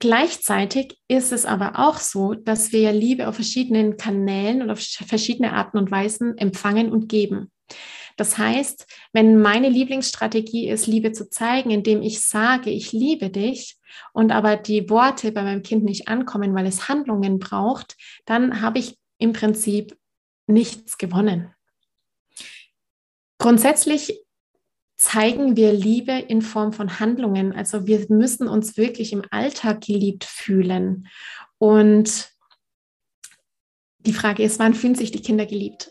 Gleichzeitig ist es aber auch so, dass wir Liebe auf verschiedenen Kanälen und auf verschiedene Arten und Weisen empfangen und geben. Das heißt, wenn meine Lieblingsstrategie ist, Liebe zu zeigen, indem ich sage, ich liebe dich und aber die Worte bei meinem Kind nicht ankommen, weil es Handlungen braucht, dann habe ich im Prinzip nichts gewonnen. Grundsätzlich zeigen wir Liebe in Form von Handlungen. Also wir müssen uns wirklich im Alltag geliebt fühlen. Und die Frage ist, wann fühlen sich die Kinder geliebt?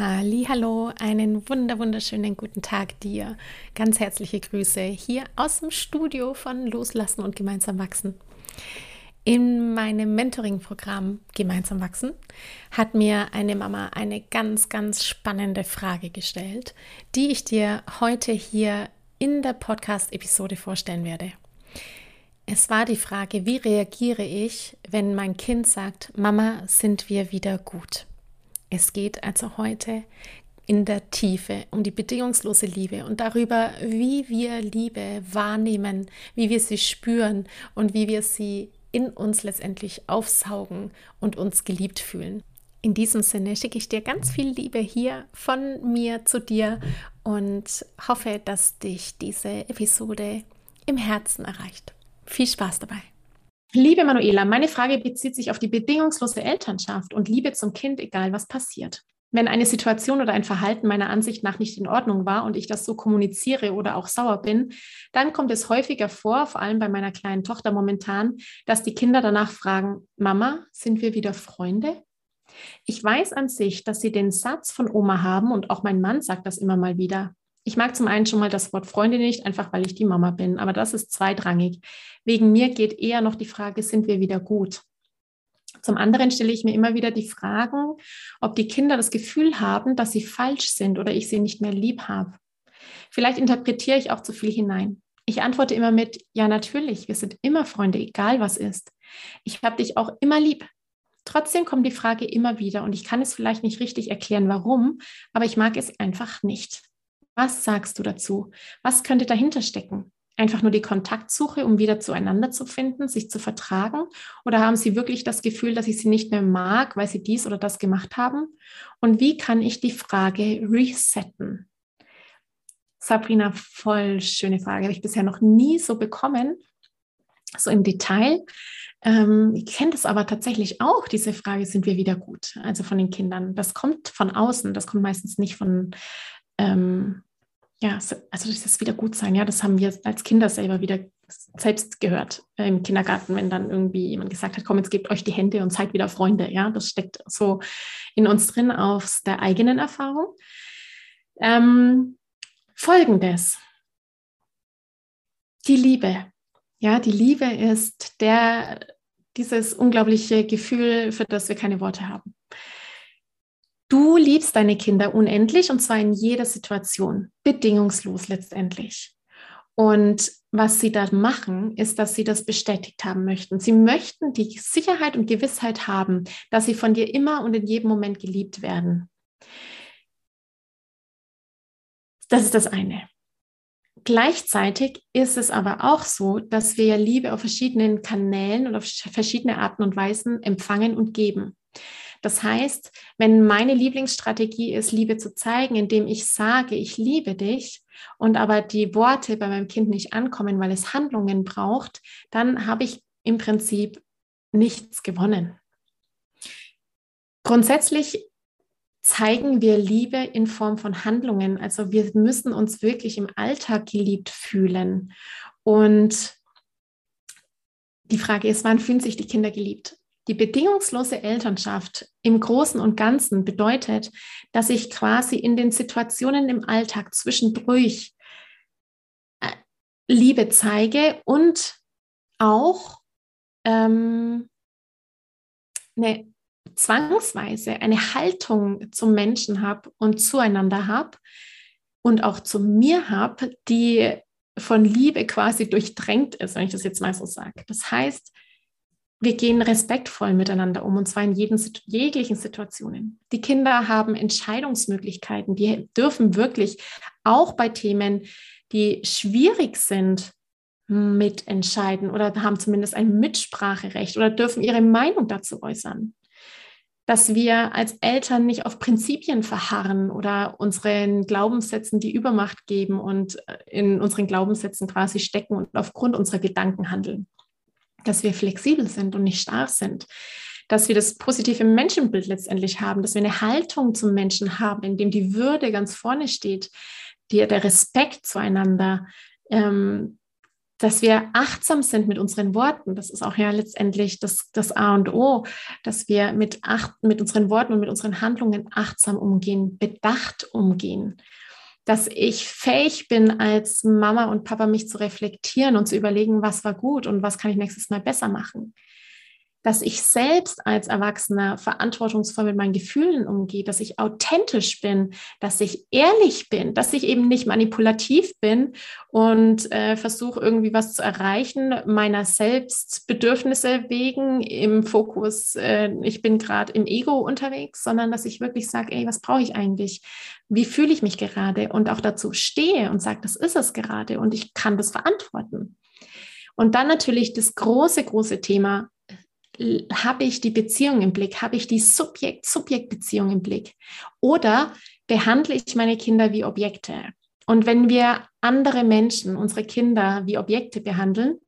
Hallo, einen wunder wunderschönen guten Tag dir. Ganz herzliche Grüße hier aus dem Studio von Loslassen und gemeinsam wachsen. In meinem Mentoring-Programm Gemeinsam wachsen hat mir eine Mama eine ganz, ganz spannende Frage gestellt, die ich dir heute hier in der Podcast-Episode vorstellen werde. Es war die Frage, wie reagiere ich, wenn mein Kind sagt, Mama, sind wir wieder gut? Es geht also heute in der Tiefe um die bedingungslose Liebe und darüber, wie wir Liebe wahrnehmen, wie wir sie spüren und wie wir sie in uns letztendlich aufsaugen und uns geliebt fühlen. In diesem Sinne schicke ich dir ganz viel Liebe hier von mir zu dir und hoffe, dass dich diese Episode im Herzen erreicht. Viel Spaß dabei. Liebe Manuela, meine Frage bezieht sich auf die bedingungslose Elternschaft und Liebe zum Kind, egal was passiert. Wenn eine Situation oder ein Verhalten meiner Ansicht nach nicht in Ordnung war und ich das so kommuniziere oder auch sauer bin, dann kommt es häufiger vor, vor allem bei meiner kleinen Tochter momentan, dass die Kinder danach fragen, Mama, sind wir wieder Freunde? Ich weiß an sich, dass sie den Satz von Oma haben und auch mein Mann sagt das immer mal wieder. Ich mag zum einen schon mal das Wort Freunde nicht, einfach weil ich die Mama bin, aber das ist zweitrangig. Wegen mir geht eher noch die Frage, sind wir wieder gut? Zum anderen stelle ich mir immer wieder die Fragen, ob die Kinder das Gefühl haben, dass sie falsch sind oder ich sie nicht mehr lieb habe. Vielleicht interpretiere ich auch zu viel hinein. Ich antworte immer mit, ja natürlich, wir sind immer Freunde, egal was ist. Ich habe dich auch immer lieb. Trotzdem kommt die Frage immer wieder und ich kann es vielleicht nicht richtig erklären, warum, aber ich mag es einfach nicht. Was sagst du dazu? Was könnte dahinter stecken? Einfach nur die Kontaktsuche, um wieder zueinander zu finden, sich zu vertragen? Oder haben Sie wirklich das Gefühl, dass ich Sie nicht mehr mag, weil Sie dies oder das gemacht haben? Und wie kann ich die Frage resetten? Sabrina, voll schöne Frage. Habe ich bisher noch nie so bekommen, so im Detail. Ähm, ich kenne das aber tatsächlich auch, diese Frage, sind wir wieder gut? Also von den Kindern. Das kommt von außen, das kommt meistens nicht von, ähm, ja, also dieses Wiedergutsein, ja, das haben wir als Kinder selber wieder selbst gehört äh, im Kindergarten, wenn dann irgendwie jemand gesagt hat, komm, jetzt gebt euch die Hände und seid wieder Freunde, ja, das steckt so in uns drin aus der eigenen Erfahrung. Ähm, Folgendes, die Liebe, ja, die Liebe ist der, dieses unglaubliche Gefühl, für das wir keine Worte haben. Du liebst deine Kinder unendlich und zwar in jeder Situation, bedingungslos letztendlich. Und was sie da machen, ist, dass sie das bestätigt haben möchten. Sie möchten die Sicherheit und Gewissheit haben, dass sie von dir immer und in jedem Moment geliebt werden. Das ist das eine. Gleichzeitig ist es aber auch so, dass wir Liebe auf verschiedenen Kanälen und auf verschiedene Arten und Weisen empfangen und geben. Das heißt, wenn meine Lieblingsstrategie ist, Liebe zu zeigen, indem ich sage, ich liebe dich und aber die Worte bei meinem Kind nicht ankommen, weil es Handlungen braucht, dann habe ich im Prinzip nichts gewonnen. Grundsätzlich zeigen wir Liebe in Form von Handlungen. Also wir müssen uns wirklich im Alltag geliebt fühlen. Und die Frage ist, wann fühlen sich die Kinder geliebt? Die bedingungslose Elternschaft im Großen und Ganzen bedeutet, dass ich quasi in den Situationen im Alltag zwischendurch äh, Liebe zeige und auch ähm, eine zwangsweise eine Haltung zum Menschen habe und zueinander habe und auch zu mir habe, die von Liebe quasi durchdrängt ist, wenn ich das jetzt mal so sage. Das heißt, wir gehen respektvoll miteinander um und zwar in jeden, jeglichen Situationen. Die Kinder haben Entscheidungsmöglichkeiten, die dürfen wirklich auch bei Themen, die schwierig sind, mitentscheiden oder haben zumindest ein Mitspracherecht oder dürfen ihre Meinung dazu äußern dass wir als Eltern nicht auf Prinzipien verharren oder unseren Glaubenssätzen die Übermacht geben und äh, in unseren Glaubenssätzen quasi stecken und aufgrund unserer Gedanken handeln. Dass wir flexibel sind und nicht starr sind. Dass wir das positive Menschenbild letztendlich haben, dass wir eine Haltung zum Menschen haben, in dem die Würde ganz vorne steht, die, der Respekt zueinander, ähm, dass wir achtsam sind mit unseren Worten. Das ist auch ja letztendlich das, das A und O, dass wir mit, acht, mit unseren Worten und mit unseren Handlungen achtsam umgehen, bedacht umgehen. Dass ich fähig bin, als Mama und Papa mich zu reflektieren und zu überlegen, was war gut und was kann ich nächstes Mal besser machen dass ich selbst als Erwachsener verantwortungsvoll mit meinen Gefühlen umgehe, dass ich authentisch bin, dass ich ehrlich bin, dass ich eben nicht manipulativ bin und äh, versuche irgendwie was zu erreichen, meiner Selbstbedürfnisse wegen im Fokus, äh, ich bin gerade im Ego unterwegs, sondern dass ich wirklich sage, ey, was brauche ich eigentlich? Wie fühle ich mich gerade? Und auch dazu stehe und sage, das ist es gerade und ich kann das verantworten. Und dann natürlich das große, große Thema habe ich die Beziehung im Blick? Habe ich die Subjekt-Subjekt-Beziehung im Blick? Oder behandle ich meine Kinder wie Objekte? Und wenn wir andere Menschen, unsere Kinder wie Objekte behandeln,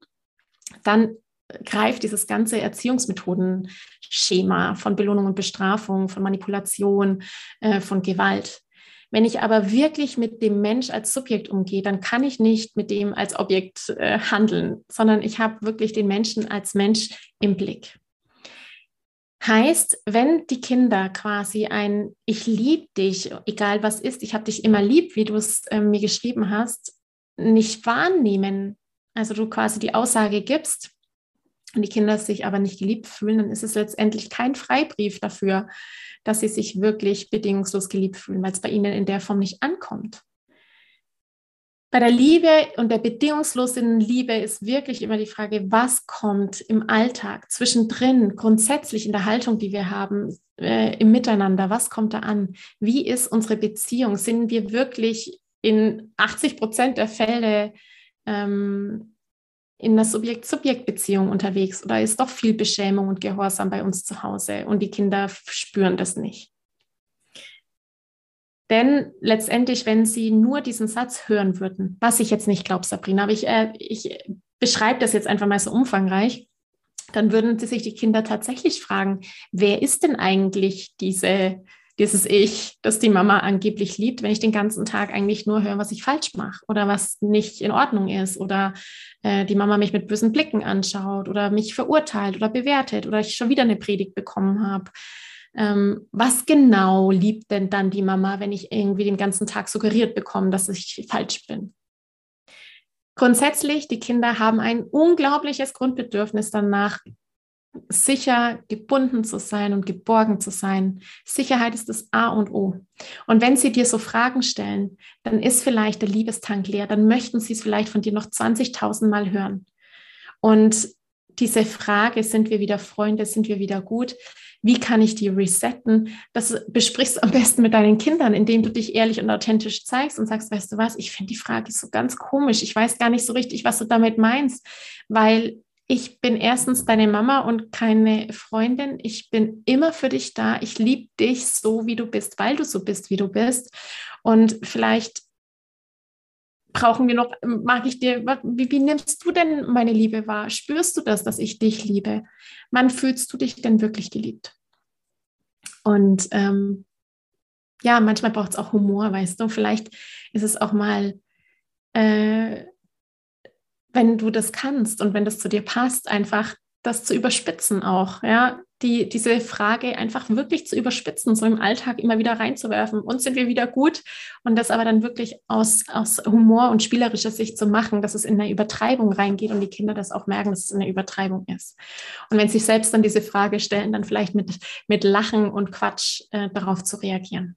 dann greift dieses ganze Erziehungsmethodenschema von Belohnung und Bestrafung, von Manipulation, äh, von Gewalt. Wenn ich aber wirklich mit dem Mensch als Subjekt umgehe, dann kann ich nicht mit dem als Objekt äh, handeln, sondern ich habe wirklich den Menschen als Mensch im Blick. Heißt, wenn die Kinder quasi ein Ich liebe dich, egal was ist, ich habe dich immer lieb, wie du es äh, mir geschrieben hast, nicht wahrnehmen, also du quasi die Aussage gibst und die Kinder sich aber nicht geliebt fühlen, dann ist es letztendlich kein Freibrief dafür, dass sie sich wirklich bedingungslos geliebt fühlen, weil es bei ihnen in der Form nicht ankommt. Bei der Liebe und der bedingungslosen Liebe ist wirklich immer die Frage, was kommt im Alltag zwischendrin, grundsätzlich in der Haltung, die wir haben, äh, im Miteinander, was kommt da an? Wie ist unsere Beziehung? Sind wir wirklich in 80 Prozent der Fälle ähm, in einer Subjekt-Subjekt-Beziehung unterwegs oder ist doch viel Beschämung und Gehorsam bei uns zu Hause und die Kinder spüren das nicht? Denn letztendlich, wenn sie nur diesen Satz hören würden, was ich jetzt nicht glaube, Sabrina, aber ich, äh, ich beschreibe das jetzt einfach mal so umfangreich, dann würden sie sich die Kinder tatsächlich fragen, wer ist denn eigentlich diese, dieses Ich, das die Mama angeblich liebt, wenn ich den ganzen Tag eigentlich nur höre, was ich falsch mache oder was nicht in Ordnung ist oder äh, die Mama mich mit bösen Blicken anschaut oder mich verurteilt oder bewertet oder ich schon wieder eine Predigt bekommen habe ähm, was genau liebt denn dann die Mama, wenn ich irgendwie den ganzen Tag suggeriert bekomme, dass ich falsch bin? Grundsätzlich, die Kinder haben ein unglaubliches Grundbedürfnis danach, sicher gebunden zu sein und geborgen zu sein. Sicherheit ist das A und O. Und wenn sie dir so Fragen stellen, dann ist vielleicht der Liebestank leer, dann möchten sie es vielleicht von dir noch 20.000 Mal hören. Und diese Frage, sind wir wieder Freunde, sind wir wieder gut, wie kann ich die resetten? Das besprichst du am besten mit deinen Kindern, indem du dich ehrlich und authentisch zeigst und sagst, weißt du was, ich finde die Frage so ganz komisch. Ich weiß gar nicht so richtig, was du damit meinst, weil ich bin erstens deine Mama und keine Freundin. Ich bin immer für dich da. Ich liebe dich so, wie du bist, weil du so bist, wie du bist. Und vielleicht brauchen wir noch, mag ich dir, wie, wie, nimmst du denn meine Liebe wahr? Spürst du das, dass ich dich liebe? Wann fühlst du dich denn wirklich geliebt? Und ähm, ja, manchmal braucht es auch Humor, weißt du. Vielleicht ist es auch mal, äh, wenn du das kannst und wenn das zu dir passt, einfach das zu überspitzen auch, ja, die, diese Frage einfach wirklich zu überspitzen, so im Alltag immer wieder reinzuwerfen. Und sind wir wieder gut? Und das aber dann wirklich aus, aus Humor und spielerischer Sicht zu machen, dass es in eine Übertreibung reingeht und die Kinder das auch merken, dass es eine Übertreibung ist. Und wenn sie sich selbst dann diese Frage stellen, dann vielleicht mit, mit Lachen und Quatsch äh, darauf zu reagieren.